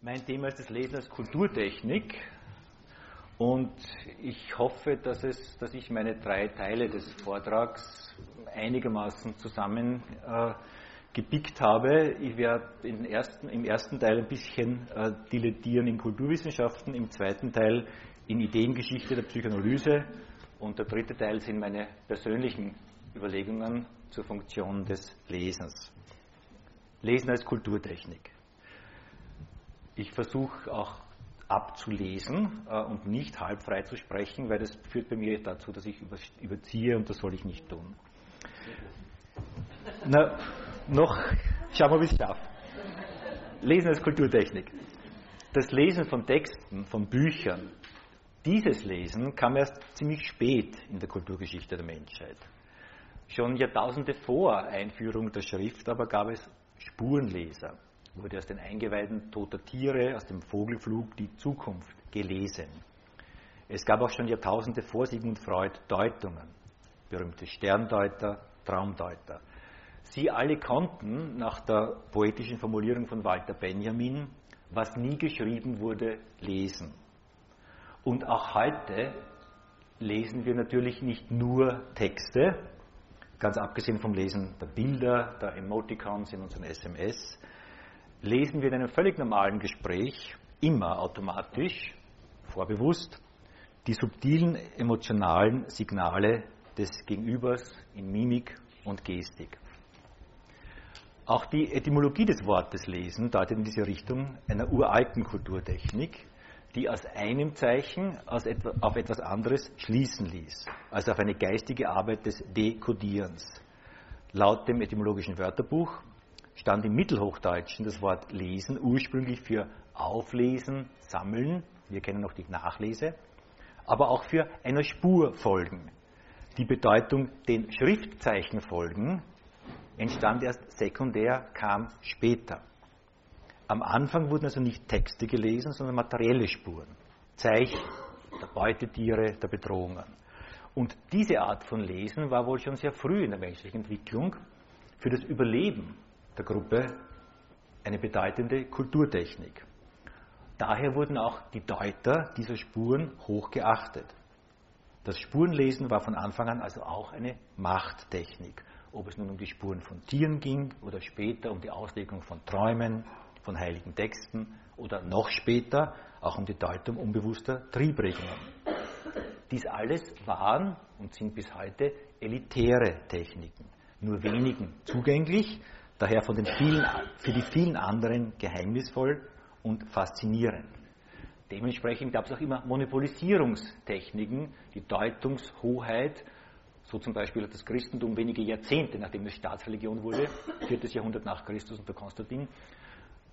Mein Thema ist das Lesen als Kulturtechnik und ich hoffe, dass, es, dass ich meine drei Teile des Vortrags einigermaßen zusammen äh, habe. Ich werde ersten, im ersten Teil ein bisschen äh, dilettieren in Kulturwissenschaften, im zweiten Teil in Ideengeschichte der Psychoanalyse und der dritte Teil sind meine persönlichen Überlegungen zur Funktion des Lesens. Lesen als Kulturtechnik. Ich versuche auch abzulesen äh, und nicht halbfrei zu sprechen, weil das führt bei mir dazu, dass ich überziehe und das soll ich nicht tun. Na, noch, schauen wir, wie ich schaffe. Lesen als Kulturtechnik. Das Lesen von Texten, von Büchern, dieses Lesen kam erst ziemlich spät in der Kulturgeschichte der Menschheit. Schon Jahrtausende vor Einführung der Schrift aber gab es Spurenleser wurde aus den Eingeweiden toter Tiere, aus dem Vogelflug die Zukunft gelesen. Es gab auch schon Jahrtausende vor Sigmund Freud Deutungen, berühmte Sterndeuter, Traumdeuter. Sie alle konnten nach der poetischen Formulierung von Walter Benjamin, was nie geschrieben wurde, lesen. Und auch heute lesen wir natürlich nicht nur Texte, ganz abgesehen vom Lesen der Bilder, der Emoticons in unseren SMS, lesen wir in einem völlig normalen Gespräch immer automatisch, vorbewusst, die subtilen emotionalen Signale des Gegenübers in Mimik und Gestik. Auch die Etymologie des Wortes lesen deutet in diese Richtung einer uralten Kulturtechnik, die aus einem Zeichen auf etwas anderes schließen ließ, also auf eine geistige Arbeit des Dekodierens. Laut dem etymologischen Wörterbuch stand im Mittelhochdeutschen das Wort lesen ursprünglich für auflesen, sammeln, wir kennen noch die Nachlese, aber auch für einer Spur folgen. Die Bedeutung den Schriftzeichen folgen entstand erst sekundär, kam später. Am Anfang wurden also nicht Texte gelesen, sondern materielle Spuren, Zeichen der Beutetiere, der Bedrohungen. Und diese Art von Lesen war wohl schon sehr früh in der menschlichen Entwicklung für das Überleben der Gruppe eine bedeutende Kulturtechnik. Daher wurden auch die Deuter dieser Spuren hoch geachtet. Das Spurenlesen war von Anfang an also auch eine Machttechnik, ob es nun um die Spuren von Tieren ging oder später um die Auslegung von Träumen, von heiligen Texten oder noch später auch um die Deutung unbewusster Triebregungen. Dies alles waren und sind bis heute elitäre Techniken, nur wenigen zugänglich, daher von den vielen, für die vielen anderen geheimnisvoll und faszinierend. Dementsprechend gab es auch immer Monopolisierungstechniken, die Deutungshoheit, so zum Beispiel hat das Christentum wenige Jahrzehnte, nachdem es Staatsreligion wurde, 4. Jahrhundert nach Christus unter Konstantin,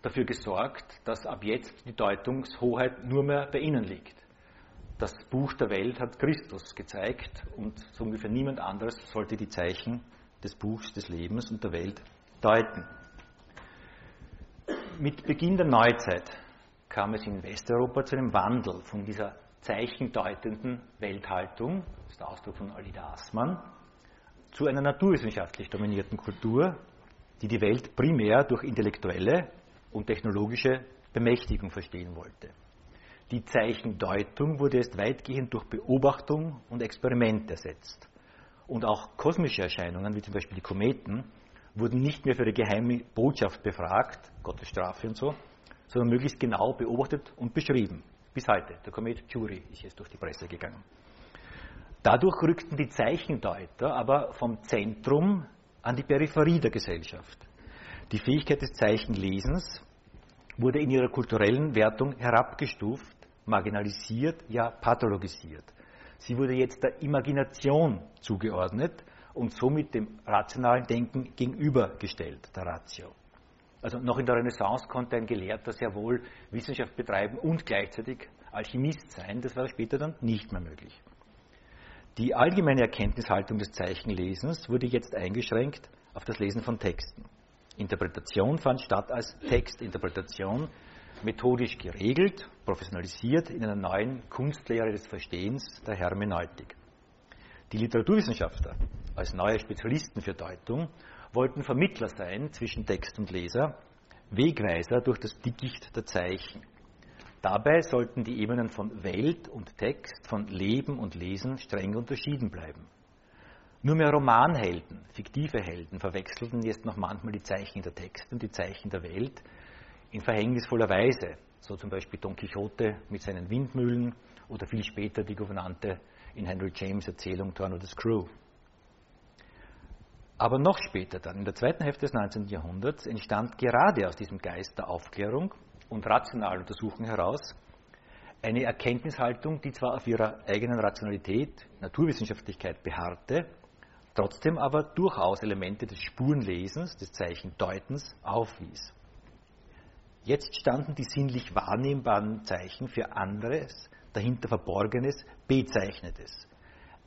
dafür gesorgt, dass ab jetzt die Deutungshoheit nur mehr bei ihnen liegt. Das Buch der Welt hat Christus gezeigt und so ungefähr niemand anderes sollte die Zeichen des Buchs des Lebens und der Welt deuten. Mit Beginn der Neuzeit kam es in Westeuropa zu einem Wandel von dieser zeichendeutenden Welthaltung, das ist der Ausdruck von Alida Aßmann, zu einer naturwissenschaftlich dominierten Kultur, die die Welt primär durch intellektuelle und technologische Bemächtigung verstehen wollte. Die Zeichendeutung wurde erst weitgehend durch Beobachtung und Experiment ersetzt. Und auch kosmische Erscheinungen, wie zum Beispiel die Kometen, wurden nicht mehr für die geheime Botschaft befragt, Gottes Strafe und so, sondern möglichst genau beobachtet und beschrieben. Bis heute. Der Komet Jury ist jetzt durch die Presse gegangen. Dadurch rückten die Zeichendeuter aber vom Zentrum an die Peripherie der Gesellschaft. Die Fähigkeit des Zeichenlesens wurde in ihrer kulturellen Wertung herabgestuft, marginalisiert, ja pathologisiert. Sie wurde jetzt der Imagination zugeordnet und somit dem rationalen Denken gegenübergestellt, der Ratio. Also noch in der Renaissance konnte ein Gelehrter sehr wohl Wissenschaft betreiben und gleichzeitig Alchemist sein. Das war später dann nicht mehr möglich. Die allgemeine Erkenntnishaltung des Zeichenlesens wurde jetzt eingeschränkt auf das Lesen von Texten. Interpretation fand statt als Textinterpretation, methodisch geregelt, professionalisiert in einer neuen Kunstlehre des Verstehens der Hermeneutik. Die Literaturwissenschaftler als neue Spezialisten für Deutung wollten Vermittler sein zwischen Text und Leser, Wegweiser durch das Dickicht der Zeichen. Dabei sollten die Ebenen von Welt und Text, von Leben und Lesen streng unterschieden bleiben. Nur mehr Romanhelden, fiktive Helden, verwechselten jetzt noch manchmal die Zeichen der Texte und die Zeichen der Welt in verhängnisvoller Weise, so zum Beispiel Don Quixote mit seinen Windmühlen oder viel später die Gouvernante in Henry James Erzählung Torno the Screw. Aber noch später dann, in der zweiten Hälfte des 19. Jahrhunderts, entstand gerade aus diesem Geist der Aufklärung und rationalen Untersuchung heraus eine Erkenntnishaltung, die zwar auf ihrer eigenen Rationalität, Naturwissenschaftlichkeit beharrte, trotzdem aber durchaus Elemente des Spurenlesens, des Zeichendeutens aufwies. Jetzt standen die sinnlich wahrnehmbaren Zeichen für anderes, dahinter Verborgenes, Bezeichnetes.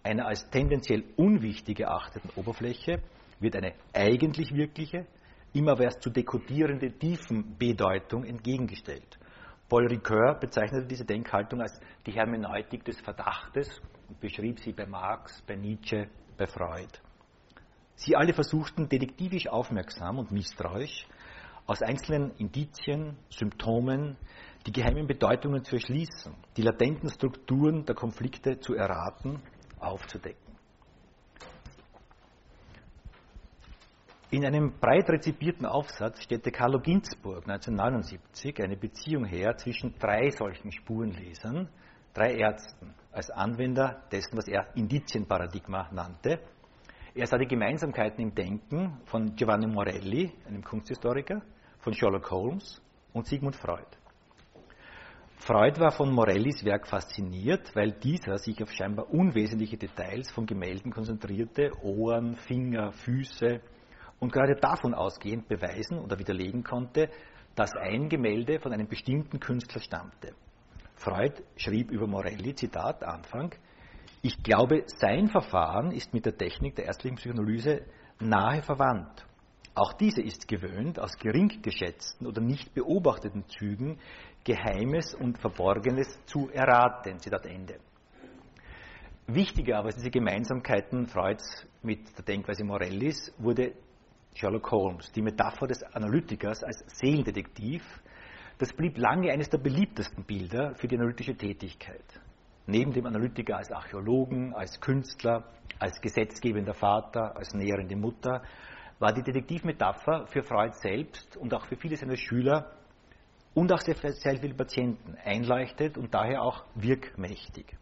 Einer als tendenziell unwichtig erachteten Oberfläche wird eine eigentlich wirkliche, immer erst zu dekodierende Tiefenbedeutung entgegengestellt. Paul Ricoeur bezeichnete diese Denkhaltung als die Hermeneutik des Verdachtes und beschrieb sie bei Marx, bei Nietzsche, bei Freud. Sie alle versuchten detektivisch aufmerksam und misstrauisch aus einzelnen Indizien, Symptomen die geheimen Bedeutungen zu erschließen, die latenten Strukturen der Konflikte zu erraten, aufzudecken. In einem breit rezipierten Aufsatz stellte Carlo Ginzburg 1979 eine Beziehung her zwischen drei solchen Spurenlesern, drei Ärzten, als Anwender dessen, was er Indizienparadigma nannte. Er sah die Gemeinsamkeiten im Denken von Giovanni Morelli, einem Kunsthistoriker, von Sherlock Holmes und Sigmund Freud. Freud war von Morellis Werk fasziniert, weil dieser sich auf scheinbar unwesentliche Details von Gemälden konzentrierte, Ohren, Finger, Füße, und gerade davon ausgehend beweisen oder widerlegen konnte, dass ein Gemälde von einem bestimmten Künstler stammte. Freud schrieb über Morelli, Zitat, Anfang, ich glaube, sein Verfahren ist mit der Technik der ärztlichen Psychoanalyse nahe verwandt. Auch diese ist gewöhnt, aus gering geschätzten oder nicht beobachteten Zügen Geheimes und Verborgenes zu erraten. Zitat Ende. Wichtiger aber als diese Gemeinsamkeiten Freuds mit der Denkweise Morellis wurde Sherlock Holmes, die Metapher des Analytikers als Seelendetektiv, das blieb lange eines der beliebtesten Bilder für die analytische Tätigkeit. Neben dem Analytiker als Archäologen, als Künstler, als gesetzgebender Vater, als näherende Mutter, war die Detektivmetapher für Freud selbst und auch für viele seiner Schüler und auch sehr viele Patienten einleuchtet und daher auch wirkmächtig.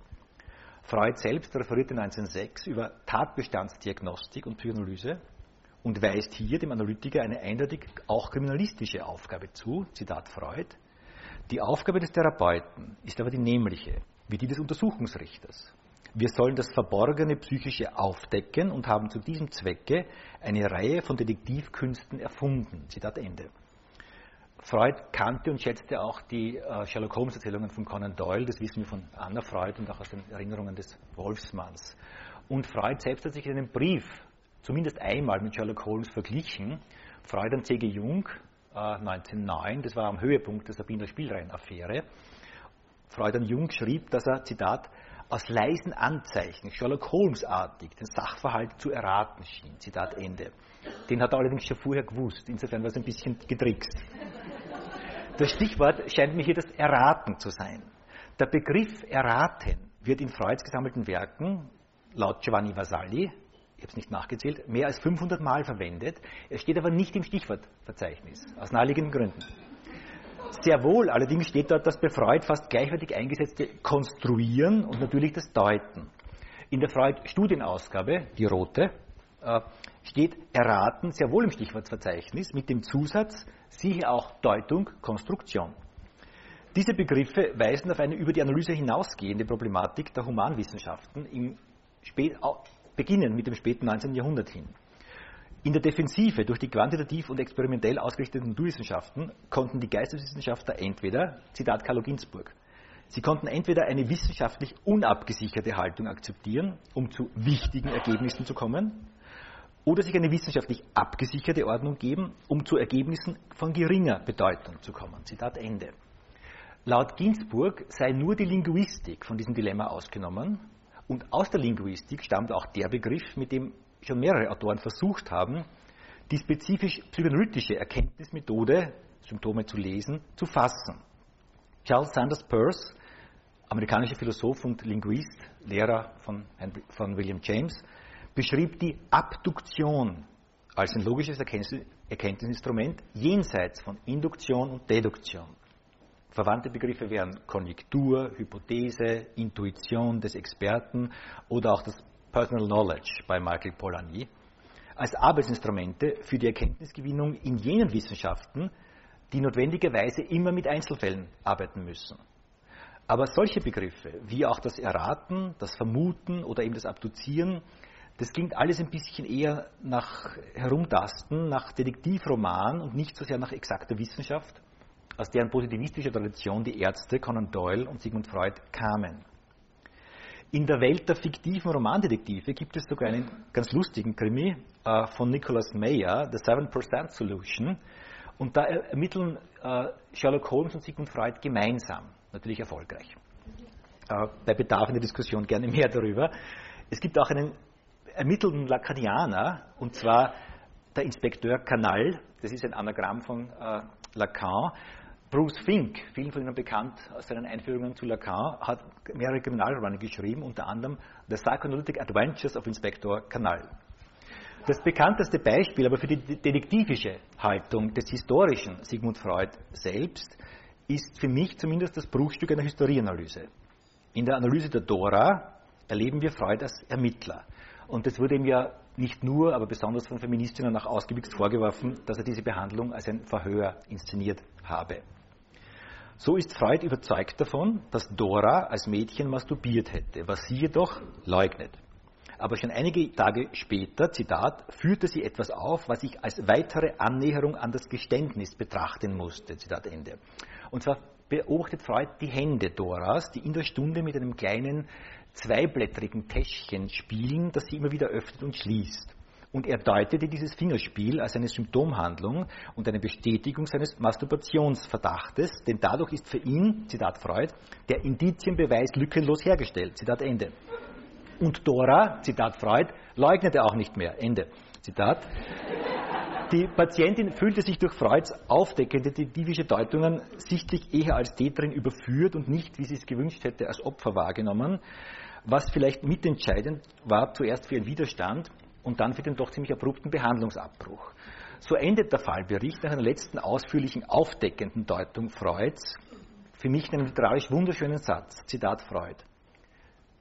Freud selbst referierte 1906 über Tatbestandsdiagnostik und Psychoanalyse und weist hier dem Analytiker eine eindeutig auch kriminalistische Aufgabe zu, Zitat Freud. Die Aufgabe des Therapeuten ist aber die nämliche, wie die des Untersuchungsrichters. Wir sollen das Verborgene Psychische aufdecken und haben zu diesem Zwecke eine Reihe von Detektivkünsten erfunden. Zitat Ende. Freud kannte und schätzte auch die äh, Sherlock Holmes Erzählungen von Conan Doyle, das wissen wir von Anna Freud und auch aus den Erinnerungen des Wolfsmanns. Und Freud selbst hat sich in einem Brief zumindest einmal mit Sherlock Holmes verglichen. Freud an C.G. Jung äh, 1909, das war am Höhepunkt der Sabiner Spielreihen-Affäre. Freud an Jung schrieb, dass er, Zitat, aus leisen Anzeichen, Sherlock Holmes-artig, den Sachverhalt zu erraten schien. Zitat Ende. Den hat er allerdings schon vorher gewusst, insofern war es ein bisschen getrickst. Das Stichwort scheint mir hier das Erraten zu sein. Der Begriff Erraten wird in Freuds gesammelten Werken, laut Giovanni Vasali, ich habe es nicht nachgezählt, mehr als 500 Mal verwendet. Er steht aber nicht im Stichwortverzeichnis, aus naheliegenden Gründen. Sehr wohl allerdings steht dort das bei Freud fast gleichwertig eingesetzte Konstruieren und natürlich das Deuten. In der Freud-Studienausgabe, die rote, äh, steht Erraten sehr wohl im Stichwortverzeichnis mit dem Zusatz, siehe auch Deutung, Konstruktion. Diese Begriffe weisen auf eine über die Analyse hinausgehende Problematik der Humanwissenschaften im Spät beginnen mit dem späten 19. Jahrhundert hin. In der Defensive durch die quantitativ und experimentell ausgerichteten Naturwissenschaften konnten die Geisteswissenschaftler entweder, Zitat Carlo Ginzburg, sie konnten entweder eine wissenschaftlich unabgesicherte Haltung akzeptieren, um zu wichtigen Ergebnissen zu kommen, oder sich eine wissenschaftlich abgesicherte Ordnung geben, um zu Ergebnissen von geringer Bedeutung zu kommen. Zitat Ende. Laut Ginzburg sei nur die Linguistik von diesem Dilemma ausgenommen und aus der Linguistik stammt auch der Begriff, mit dem schon mehrere Autoren versucht haben, die spezifisch psychoanalytische Erkenntnismethode Symptome zu lesen, zu fassen. Charles Sanders Peirce, amerikanischer Philosoph und Linguist, Lehrer von, von William James, beschrieb die Abduktion als ein logisches Erkenntnisinstrument jenseits von Induktion und Deduktion. Verwandte Begriffe wären Konjunktur, Hypothese, Intuition des Experten oder auch das Personal Knowledge bei Michael Polanyi als Arbeitsinstrumente für die Erkenntnisgewinnung in jenen Wissenschaften, die notwendigerweise immer mit Einzelfällen arbeiten müssen. Aber solche Begriffe wie auch das Erraten, das Vermuten oder eben das Abduzieren, das klingt alles ein bisschen eher nach Herumtasten, nach Detektivroman und nicht so sehr nach exakter Wissenschaft aus deren positivistischer Tradition die Ärzte Conan Doyle und Sigmund Freud kamen. In der Welt der fiktiven Romandetektive gibt es sogar einen ganz lustigen Krimi äh, von Nicholas Mayer, The 7% Solution. Und da ermitteln äh, Sherlock Holmes und Sigmund Freud gemeinsam, natürlich erfolgreich. Äh, bei Bedarf in der Diskussion gerne mehr darüber. Es gibt auch einen ermittelten Lacanianer, und zwar der Inspekteur Canal, das ist ein Anagramm von äh, Lacan, Bruce Fink, vielen von Ihnen bekannt aus seinen Einführungen zu Lacan, hat mehrere Kriminalromane geschrieben, unter anderem The Psychoanalytic Adventures of Inspector Canal. Das bekannteste Beispiel aber für die detektivische Haltung des historischen Sigmund Freud selbst ist für mich zumindest das Bruchstück einer Historieanalyse. In der Analyse der Dora erleben wir Freud als Ermittler. Und es wurde ihm ja nicht nur, aber besonders von Feministinnen auch ausgiebig vorgeworfen, dass er diese Behandlung als ein Verhör inszeniert habe. So ist Freud überzeugt davon, dass Dora als Mädchen masturbiert hätte, was sie jedoch leugnet. Aber schon einige Tage später, Zitat, führte sie etwas auf, was ich als weitere Annäherung an das Geständnis betrachten musste, Zitat Ende. Und zwar beobachtet Freud die Hände Doras, die in der Stunde mit einem kleinen zweiblättrigen Täschchen spielen, das sie immer wieder öffnet und schließt und er deutete dieses Fingerspiel als eine Symptomhandlung und eine Bestätigung seines Masturbationsverdachtes, denn dadurch ist für ihn, Zitat Freud, der Indizienbeweis lückenlos hergestellt. Zitat Ende. Und Dora, Zitat Freud, leugnete auch nicht mehr. Ende. Zitat. Die Patientin fühlte sich durch Freuds aufdeckende detektivische Deutungen sichtlich eher als Täterin überführt und nicht, wie sie es gewünscht hätte, als Opfer wahrgenommen, was vielleicht mitentscheidend war zuerst für ihren Widerstand, und dann für den doch ziemlich abrupten Behandlungsabbruch. So endet der Fallbericht nach einer letzten ausführlichen aufdeckenden Deutung Freuds für mich in einem literarisch wunderschönen Satz. Zitat Freud.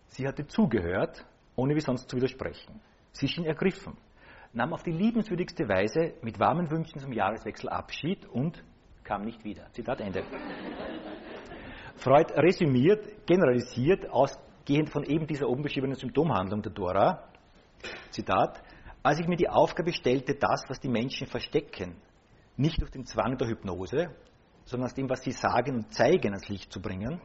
Sie hatte zugehört, ohne wie sonst zu widersprechen. Sie schien ergriffen, nahm auf die liebenswürdigste Weise mit warmen Wünschen zum Jahreswechsel Abschied und kam nicht wieder. Zitat Ende. Freud resümiert, generalisiert, ausgehend von eben dieser oben beschriebenen Symptomhandlung der Dora, Zitat, als ich mir die Aufgabe stellte, das, was die Menschen verstecken, nicht durch den Zwang der Hypnose, sondern aus dem, was sie sagen und zeigen, ans Licht zu bringen,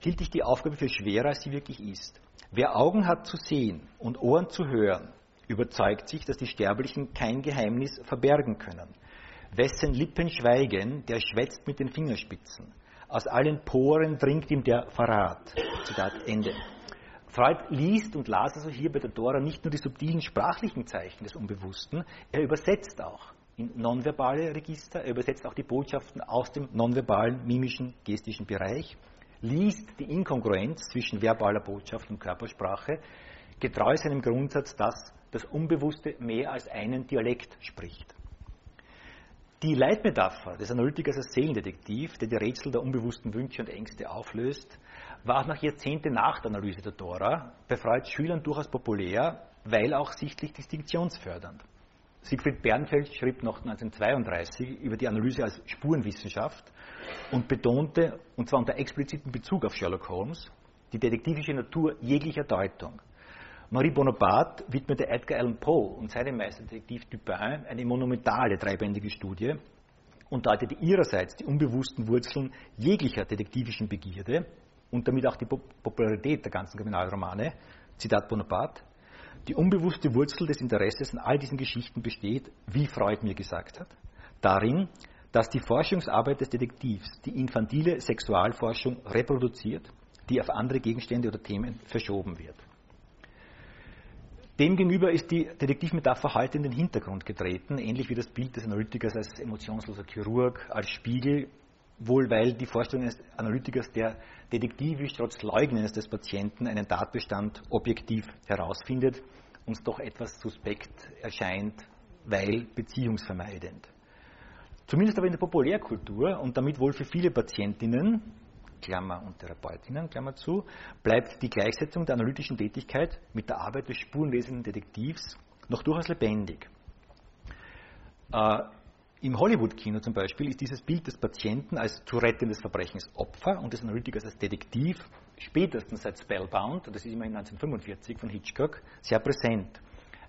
hielt ich die Aufgabe für schwerer, als sie wirklich ist. Wer Augen hat zu sehen und Ohren zu hören, überzeugt sich, dass die Sterblichen kein Geheimnis verbergen können. Wessen Lippen schweigen, der schwätzt mit den Fingerspitzen. Aus allen Poren dringt ihm der Verrat. Zitat Ende. Freud liest und las also hier bei der Dora nicht nur die subtilen sprachlichen Zeichen des Unbewussten, er übersetzt auch in nonverbale Register, er übersetzt auch die Botschaften aus dem nonverbalen, mimischen, gestischen Bereich, liest die Inkongruenz zwischen verbaler Botschaft und Körpersprache, getreu seinem Grundsatz, dass das Unbewusste mehr als einen Dialekt spricht. Die Leitmetapher des Analytikers als Seelendetektiv, der die Rätsel der unbewussten Wünsche und Ängste auflöst, war auch nach Jahrzehnten nach der Analyse der Dora bei Freuds Schülern durchaus populär, weil auch sichtlich distinktionsfördernd. Siegfried Bernfeld schrieb noch 1932 über die Analyse als Spurenwissenschaft und betonte, und zwar unter explizitem Bezug auf Sherlock Holmes, die detektivische Natur jeglicher Deutung. Marie Bonaparte widmete Edgar Allan Poe und seinem Meisterdetektiv Dupin eine monumentale dreibändige Studie und deutete ihrerseits die unbewussten Wurzeln jeglicher detektivischen Begierde und damit auch die Popularität der ganzen Kriminalromane, Zitat Bonaparte, die unbewusste Wurzel des Interesses an all diesen Geschichten besteht, wie Freud mir gesagt hat, darin, dass die Forschungsarbeit des Detektivs die infantile Sexualforschung reproduziert, die auf andere Gegenstände oder Themen verschoben wird. Demgegenüber ist die Detektivmetapher heute in den Hintergrund getreten, ähnlich wie das Bild des Analytikers als emotionsloser Chirurg, als Spiegel, wohl weil die Vorstellung eines Analytikers, der detektivisch trotz Leugnens des Patienten einen Tatbestand objektiv herausfindet, uns doch etwas suspekt erscheint, weil beziehungsvermeidend. Zumindest aber in der Populärkultur und damit wohl für viele Patientinnen, Klammer und Therapeutinnen, Klammer zu, bleibt die Gleichsetzung der analytischen Tätigkeit mit der Arbeit des spurenlesenden Detektivs noch durchaus lebendig. Äh, Im Hollywood-Kino zum Beispiel ist dieses Bild des Patienten als zu rettendes Verbrechens Opfer und des Analytikers als Detektiv spätestens seit Spellbound, das ist immerhin 1945 von Hitchcock, sehr präsent.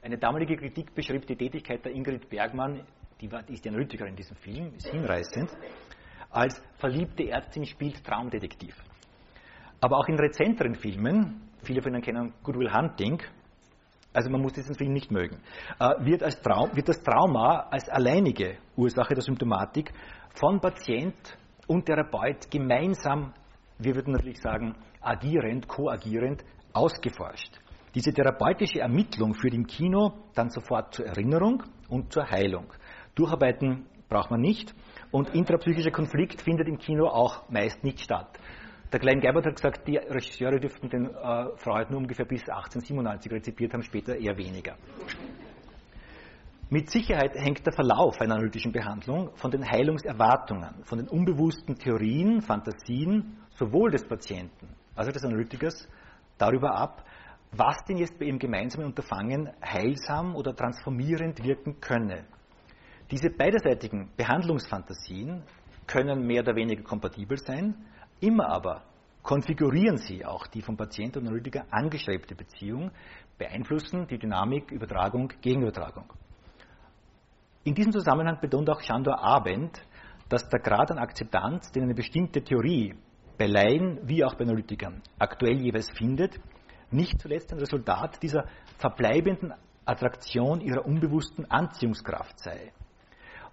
Eine damalige Kritik beschrieb die Tätigkeit der Ingrid Bergmann, die, ist die Analytikerin in diesem Film, ist hinreißend, als verliebte Ärztin spielt Traumdetektiv. Aber auch in rezenteren Filmen, viele von Ihnen kennen Goodwill Hunting, also man muss diesen Film nicht mögen, äh, wird, als Traum, wird das Trauma als alleinige Ursache der Symptomatik von Patient und Therapeut gemeinsam, wir würden natürlich sagen, agierend, koagierend ausgeforscht. Diese therapeutische Ermittlung führt im Kino dann sofort zur Erinnerung und zur Heilung. Durcharbeiten braucht man nicht und intrapsychischer Konflikt findet im Kino auch meist nicht statt. Der Klein Geibert hat gesagt, die Regisseure dürften den äh, Freud nur ungefähr bis 1897 rezipiert haben, später eher weniger. Mit Sicherheit hängt der Verlauf einer analytischen Behandlung von den Heilungserwartungen, von den unbewussten Theorien, Fantasien sowohl des Patienten als auch des Analytikers darüber ab, was denn jetzt bei ihrem gemeinsamen Unterfangen heilsam oder transformierend wirken könne. Diese beiderseitigen Behandlungsfantasien können mehr oder weniger kompatibel sein, immer aber konfigurieren sie auch die vom Patient und Analytiker angestrebte Beziehung, beeinflussen die Dynamik Übertragung, Gegenübertragung. In diesem Zusammenhang betont auch Chandor Abend, dass der Grad an Akzeptanz, den eine bestimmte Theorie bei Laien wie auch bei Analytikern aktuell jeweils findet, nicht zuletzt ein Resultat dieser verbleibenden Attraktion ihrer unbewussten Anziehungskraft sei.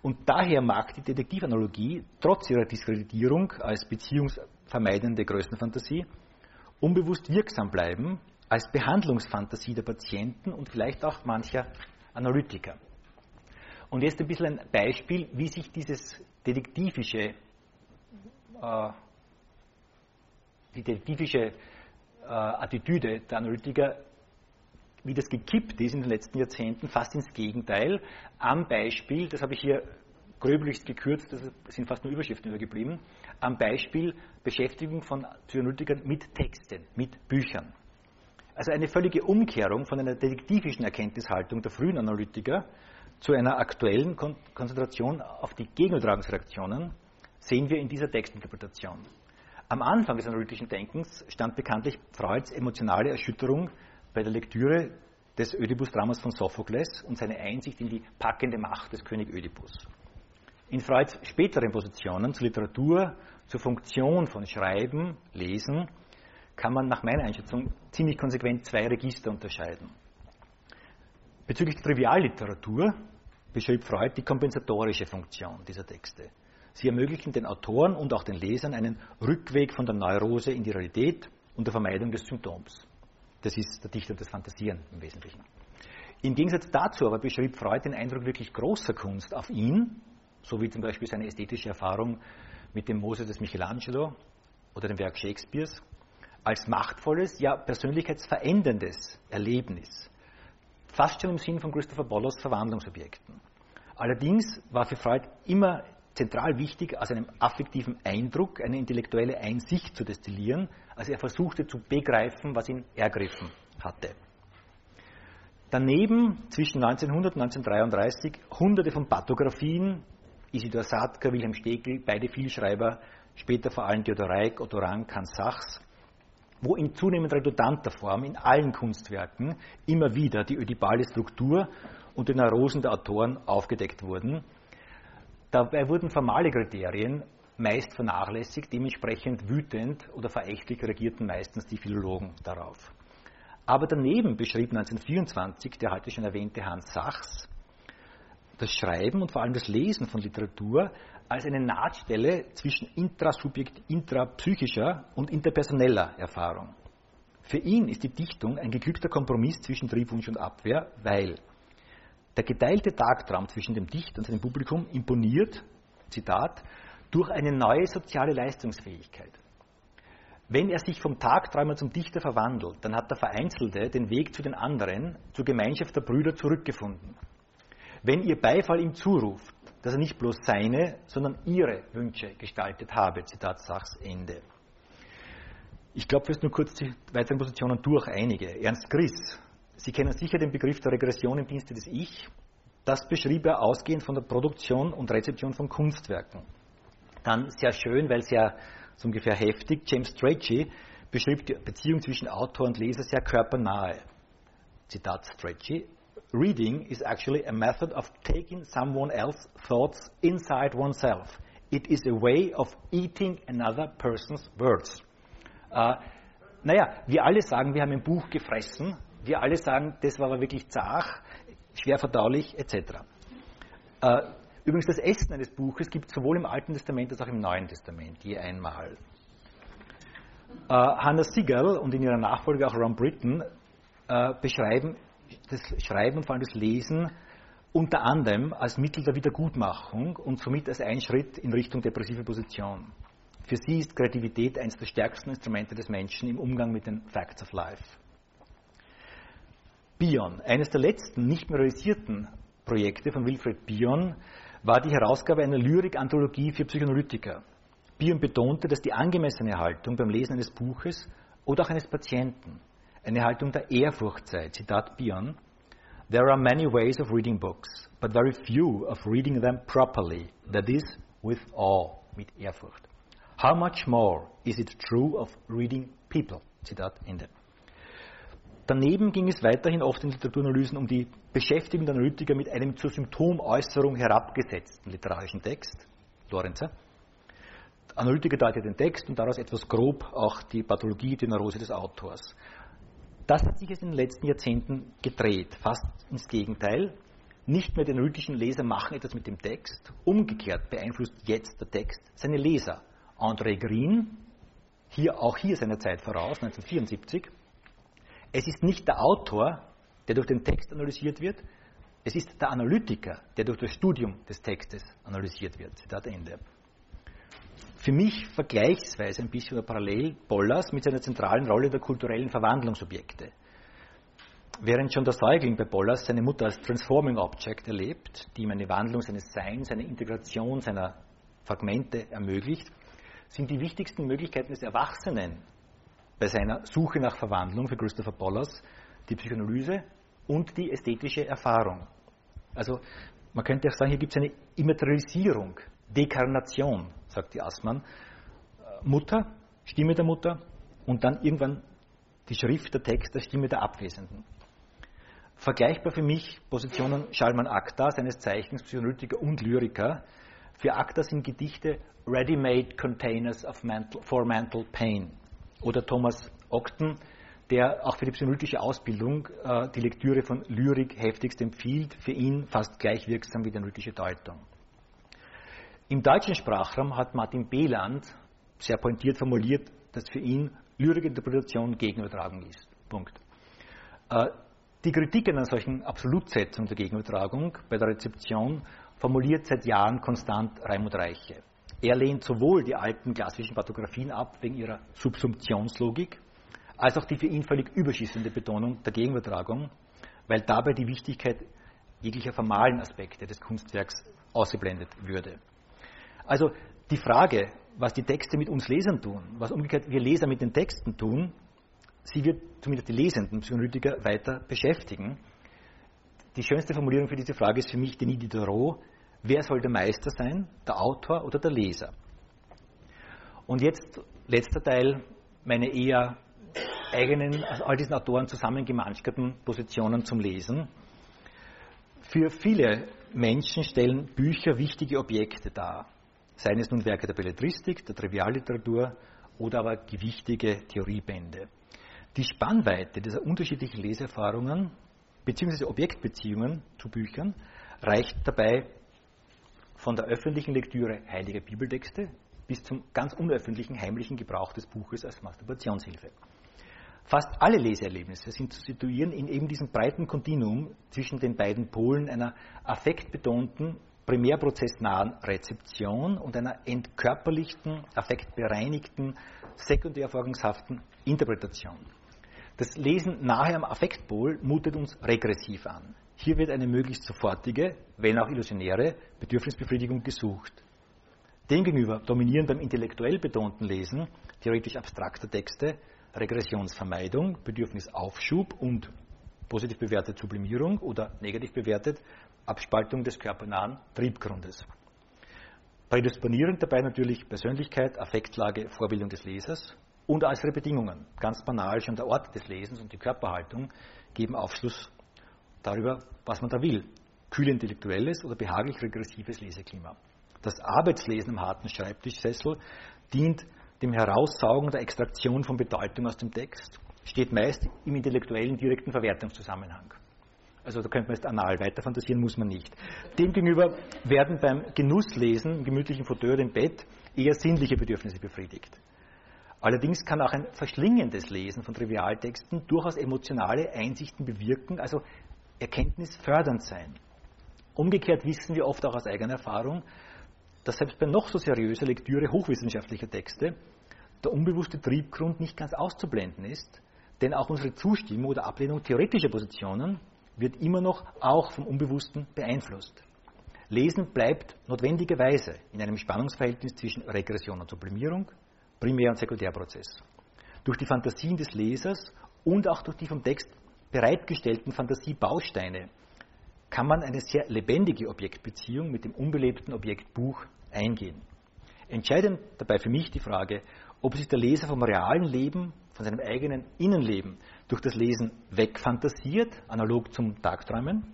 Und daher mag die Detektivanalogie trotz ihrer Diskreditierung als beziehungsvermeidende Größenfantasie unbewusst wirksam bleiben als Behandlungsfantasie der Patienten und vielleicht auch mancher Analytiker. Und jetzt ein bisschen ein Beispiel, wie sich dieses detektivische, äh, die detektivische äh, Attitüde der Analytiker wie das gekippt ist in den letzten Jahrzehnten, fast ins Gegenteil, am Beispiel, das habe ich hier gröbelichst gekürzt, das sind fast nur Überschriften übergeblieben, am Beispiel Beschäftigung von Psychoanalytikern mit Texten, mit Büchern. Also eine völlige Umkehrung von einer detektivischen Erkenntnishaltung der frühen Analytiker zu einer aktuellen Kon Konzentration auf die Gegenübertragungsreaktionen sehen wir in dieser Textinterpretation. Am Anfang des analytischen Denkens stand bekanntlich Freuds emotionale Erschütterung bei der Lektüre des Ödipus-Dramas von Sophokles und seine Einsicht in die packende Macht des König Ödipus. In Freuds späteren Positionen zur Literatur, zur Funktion von Schreiben, Lesen, kann man nach meiner Einschätzung ziemlich konsequent zwei Register unterscheiden. Bezüglich der Trivialliteratur beschrieb Freud die kompensatorische Funktion dieser Texte. Sie ermöglichen den Autoren und auch den Lesern einen Rückweg von der Neurose in die Realität und der Vermeidung des Symptoms. Das ist der Dichter des Fantasieren im Wesentlichen. Im Gegensatz dazu aber beschrieb Freud den Eindruck wirklich großer Kunst auf ihn, so wie zum Beispiel seine ästhetische Erfahrung mit dem Mose des Michelangelo oder dem Werk Shakespeares, als machtvolles, ja persönlichkeitsveränderndes Erlebnis. Fast schon im Sinn von Christopher Bollos Verwandlungsobjekten. Allerdings war für Freud immer zentral wichtig, aus einem affektiven Eindruck eine intellektuelle Einsicht zu destillieren, also er versuchte zu begreifen, was ihn ergriffen hatte. Daneben zwischen 1900 und 1933 hunderte von Pathografien, Isidor Sadka, Wilhelm Stegel, beide Vielschreiber, später vor allem Theodor Reik, Otto Rank, Hans Sachs, wo in zunehmend redundanter Form in allen Kunstwerken immer wieder die ödipale Struktur und die Neurosen der Autoren aufgedeckt wurden. Dabei wurden formale Kriterien meist vernachlässigt, dementsprechend wütend oder verächtlich reagierten meistens die Philologen darauf. Aber daneben beschrieb 1924 der heute schon erwähnte Hans Sachs das Schreiben und vor allem das Lesen von Literatur als eine Nahtstelle zwischen intrasubjekt, intrapsychischer und interpersoneller Erfahrung. Für ihn ist die Dichtung ein geglückter Kompromiss zwischen Triebwunsch und Abwehr, weil der geteilte Tagtraum zwischen dem Dichter und seinem Publikum imponiert, Zitat, durch eine neue soziale Leistungsfähigkeit. Wenn er sich vom Tagträumer zum Dichter verwandelt, dann hat der Vereinzelte den Weg zu den anderen, zur Gemeinschaft der Brüder zurückgefunden. Wenn ihr Beifall ihm zuruft, dass er nicht bloß seine, sondern ihre Wünsche gestaltet habe, Zitat Sachs Ende. Ich glaube, wir sind nur kurz die weiteren Positionen durch einige. Ernst Griss, Sie kennen sicher den Begriff der Regression im Dienste des Ich. Das beschrieb er ausgehend von der Produktion und Rezeption von Kunstwerken. Dann sehr schön, weil sehr so ungefähr heftig. James Strachey beschrieb die Beziehung zwischen Autor und Leser sehr körpernahe. Zitat Strachey. Reading is actually a method of taking someone else's thoughts inside oneself. It is a way of eating another person's words. Äh, naja, wir alle sagen, wir haben ein Buch gefressen. Wir alle sagen, das war aber wirklich zart, schwer verdaulich, etc. Äh, Übrigens, das Essen eines Buches gibt es sowohl im Alten Testament als auch im Neuen Testament, je einmal. Äh, Hannah Siegel und in ihrer Nachfolge auch Ron Britton äh, beschreiben das Schreiben und vor allem das Lesen unter anderem als Mittel der Wiedergutmachung und somit als ein Schritt in Richtung depressive Position. Für sie ist Kreativität eines der stärksten Instrumente des Menschen im Umgang mit den Facts of Life. Bion, eines der letzten nicht mehr realisierten Projekte von Wilfred Bion, war die Herausgabe einer Lyrik-Anthologie für Psychoanalytiker. Bion betonte, dass die angemessene Haltung beim Lesen eines Buches oder auch eines Patienten eine Haltung der Ehrfurcht sei. Zitat Bion. There are many ways of reading books, but very few of reading them properly, that is, with awe, mit Ehrfurcht. How much more is it true of reading people? Zitat Ende. Daneben ging es weiterhin oft in Literaturanalysen um die Beschäftigung der Analytiker mit einem zur Symptomäußerung herabgesetzten literarischen Text, Lorenzer. Analytiker deutet den Text und daraus etwas grob auch die Pathologie, die Neurose des Autors. Das hat sich jetzt in den letzten Jahrzehnten gedreht, fast ins Gegenteil. Nicht mehr die analytischen Leser machen etwas mit dem Text, umgekehrt beeinflusst jetzt der Text seine Leser. André Green, hier, auch hier seiner Zeit voraus, 1974, es ist nicht der Autor, der durch den Text analysiert wird, es ist der Analytiker, der durch das Studium des Textes analysiert wird. Zitat Ende. Für mich vergleichsweise ein bisschen oder parallel Bollers mit seiner zentralen Rolle der kulturellen Verwandlungsobjekte. Während schon der Säugling bei Bollers seine Mutter als Transforming Object erlebt, die ihm eine Wandlung seines Seins, eine Integration seiner Fragmente ermöglicht, sind die wichtigsten Möglichkeiten des Erwachsenen bei seiner Suche nach Verwandlung für Christopher Bollers die Psychoanalyse und die ästhetische Erfahrung. Also man könnte auch sagen, hier gibt es eine Immaterialisierung, Dekarnation, sagt die Assmann. Mutter, Stimme der Mutter und dann irgendwann die Schrift, der Text, der Stimme der Abwesenden. Vergleichbar für mich Positionen Schalman Akta, seines Zeichens Psychoanalytiker und Lyriker. Für Akta sind Gedichte ready-made containers mental, for mental pain oder Thomas Ogden, der auch für die psychoanalytische Ausbildung äh, die Lektüre von Lyrik heftigst empfiehlt, für ihn fast gleich wirksam wie die analytische Deutung. Im deutschen Sprachraum hat Martin Behland sehr pointiert formuliert, dass für ihn Lyrikinterpretation Gegenübertragung ist. Punkt. Äh, die Kritik an einer solchen Absolutsetzung der Gegenübertragung bei der Rezeption formuliert seit Jahren konstant Raimund Reiche. Er lehnt sowohl die alten klassischen Pathografien ab wegen ihrer Subsumptionslogik, als auch die für ihn völlig überschießende Betonung der Gegenübertragung, weil dabei die Wichtigkeit jeglicher formalen Aspekte des Kunstwerks ausgeblendet würde. Also die Frage, was die Texte mit uns Lesern tun, was umgekehrt wir Leser mit den Texten tun, sie wird zumindest die lesenden Psychoanalytiker weiter beschäftigen. Die schönste Formulierung für diese Frage ist für mich Denis Diderot, Wer soll der Meister sein, der Autor oder der Leser? Und jetzt letzter Teil, meine eher eigenen, also all diesen Autoren zusammengemanschterten Positionen zum Lesen. Für viele Menschen stellen Bücher wichtige Objekte dar, seien es nun Werke der Belletristik, der Trivialliteratur oder aber gewichtige Theoriebände. Die Spannweite dieser unterschiedlichen Leseerfahrungen bzw. Objektbeziehungen zu Büchern reicht dabei von der öffentlichen Lektüre heiliger Bibeltexte bis zum ganz unöffentlichen heimlichen Gebrauch des Buches als Masturbationshilfe. Fast alle Leseerlebnisse sind zu situieren in eben diesem breiten Kontinuum zwischen den beiden Polen einer affektbetonten, primärprozessnahen Rezeption und einer entkörperlichten, affektbereinigten, sekundärvorgangshaften Interpretation. Das Lesen nahe am Affektpol mutet uns regressiv an. Hier wird eine möglichst sofortige, wenn auch illusionäre, Bedürfnisbefriedigung gesucht. Demgegenüber dominieren beim intellektuell betonten Lesen theoretisch abstrakter Texte Regressionsvermeidung, Bedürfnisaufschub und positiv bewertet Sublimierung oder negativ bewertet Abspaltung des körpernahen Triebgrundes. Prädisponierend dabei natürlich Persönlichkeit, Affektlage, Vorbildung des Lesers und äußere Bedingungen. Ganz banal schon der Ort des Lesens und die Körperhaltung geben Aufschluss darüber, was man da will. Kühl intellektuelles oder behaglich regressives Leseklima. Das Arbeitslesen am harten Schreibtischsessel dient dem Heraussaugen der Extraktion von Bedeutung aus dem Text, steht meist im intellektuellen direkten Verwertungszusammenhang. Also da könnte man jetzt anal weiterfantasieren, muss man nicht. Demgegenüber werden beim Genusslesen im gemütlichen Fauteuil im Bett eher sinnliche Bedürfnisse befriedigt. Allerdings kann auch ein verschlingendes Lesen von Trivialtexten durchaus emotionale Einsichten bewirken, also erkenntnisfördernd sein. Umgekehrt wissen wir oft auch aus eigener Erfahrung, dass selbst bei noch so seriöser Lektüre hochwissenschaftlicher Texte der unbewusste Triebgrund nicht ganz auszublenden ist, denn auch unsere Zustimmung oder Ablehnung theoretischer Positionen wird immer noch auch vom Unbewussten beeinflusst. Lesen bleibt notwendigerweise in einem Spannungsverhältnis zwischen Regression und Sublimierung, Primär- und Sekundärprozess. Durch die Fantasien des Lesers und auch durch die vom Text bereitgestellten Fantasiebausteine kann man eine sehr lebendige Objektbeziehung mit dem unbelebten Objekt Buch eingehen. Entscheidend dabei für mich die Frage, ob sich der Leser vom realen Leben, von seinem eigenen Innenleben durch das Lesen wegfantasiert, analog zum Tagträumen,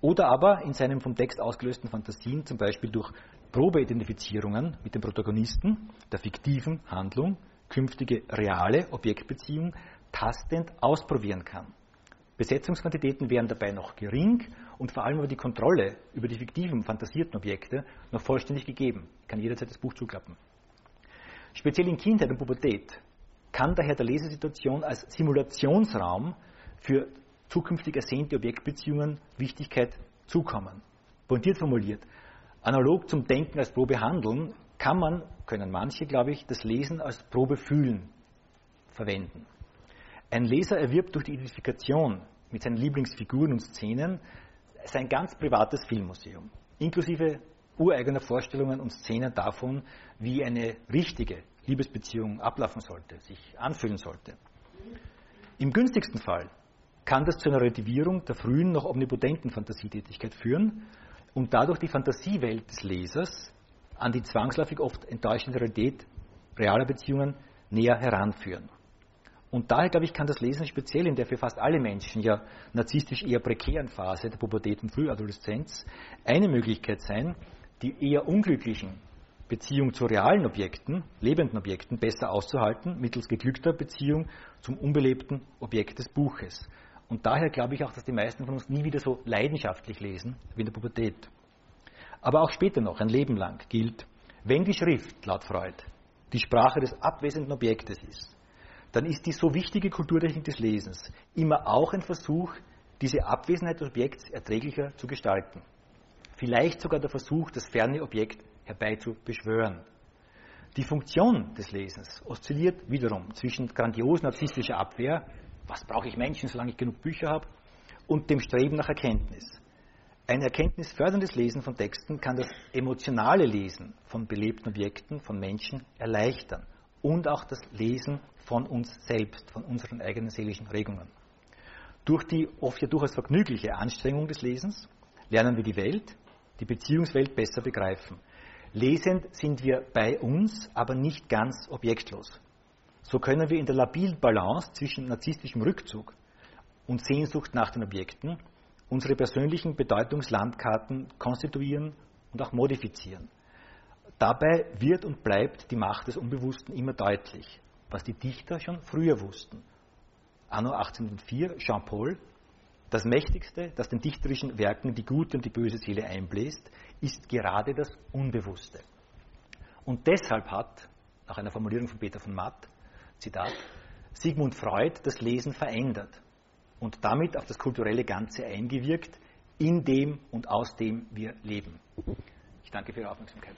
oder aber in seinen vom Text ausgelösten Fantasien, zum Beispiel durch Probeidentifizierungen mit dem Protagonisten der fiktiven Handlung, künftige reale Objektbeziehung tastend ausprobieren kann. Besetzungsquantitäten wären dabei noch gering und vor allem aber die Kontrolle über die fiktiven, fantasierten Objekte noch vollständig gegeben. Kann jederzeit das Buch zuklappen. Speziell in Kindheit und Pubertät kann daher der Lesesituation als Simulationsraum für zukünftig ersehnte Objektbeziehungen Wichtigkeit zukommen. Pointiert formuliert, analog zum Denken als Probe handeln, kann man, können manche, glaube ich, das Lesen als Probe fühlen verwenden. Ein Leser erwirbt durch die Identifikation mit seinen Lieblingsfiguren und Szenen sein ganz privates Filmmuseum, inklusive ureigener Vorstellungen und Szenen davon, wie eine richtige Liebesbeziehung ablaufen sollte, sich anfühlen sollte. Im günstigsten Fall kann das zu einer Relativierung der frühen, noch omnipotenten Fantasietätigkeit führen und dadurch die Fantasiewelt des Lesers an die zwangsläufig oft enttäuschende Realität realer Beziehungen näher heranführen. Und daher, glaube ich, kann das Lesen speziell in der für fast alle Menschen ja narzisstisch eher prekären Phase der Pubertät und Frühadoleszenz eine Möglichkeit sein, die eher unglücklichen Beziehung zu realen Objekten, lebenden Objekten besser auszuhalten, mittels geglückter Beziehung zum unbelebten Objekt des Buches. Und daher glaube ich auch, dass die meisten von uns nie wieder so leidenschaftlich lesen wie in der Pubertät. Aber auch später noch, ein Leben lang, gilt, wenn die Schrift, laut Freud, die Sprache des abwesenden Objektes ist, dann ist die so wichtige Kulturtechnik des Lesens immer auch ein Versuch, diese Abwesenheit des Objekts erträglicher zu gestalten. Vielleicht sogar der Versuch, das ferne Objekt herbeizubeschwören. Die Funktion des Lesens oszilliert wiederum zwischen grandios narzisstischer Abwehr, was brauche ich Menschen, solange ich genug Bücher habe, und dem Streben nach Erkenntnis. Ein erkenntnisförderndes Lesen von Texten kann das emotionale Lesen von belebten Objekten, von Menschen erleichtern und auch das Lesen von uns selbst, von unseren eigenen seelischen Regungen. Durch die oft ja durchaus vergnügliche Anstrengung des Lesens lernen wir die Welt, die Beziehungswelt besser begreifen. Lesend sind wir bei uns, aber nicht ganz objektlos. So können wir in der labilen Balance zwischen narzisstischem Rückzug und Sehnsucht nach den Objekten unsere persönlichen Bedeutungslandkarten konstituieren und auch modifizieren. Dabei wird und bleibt die Macht des Unbewussten immer deutlich was die Dichter schon früher wussten. Anno 1804, Jean-Paul, das Mächtigste, das den dichterischen Werken die gute und die böse Seele einbläst, ist gerade das Unbewusste. Und deshalb hat, nach einer Formulierung von Peter von Matt, Zitat, Sigmund Freud das Lesen verändert und damit auf das kulturelle Ganze eingewirkt, in dem und aus dem wir leben. Ich danke für Ihre Aufmerksamkeit.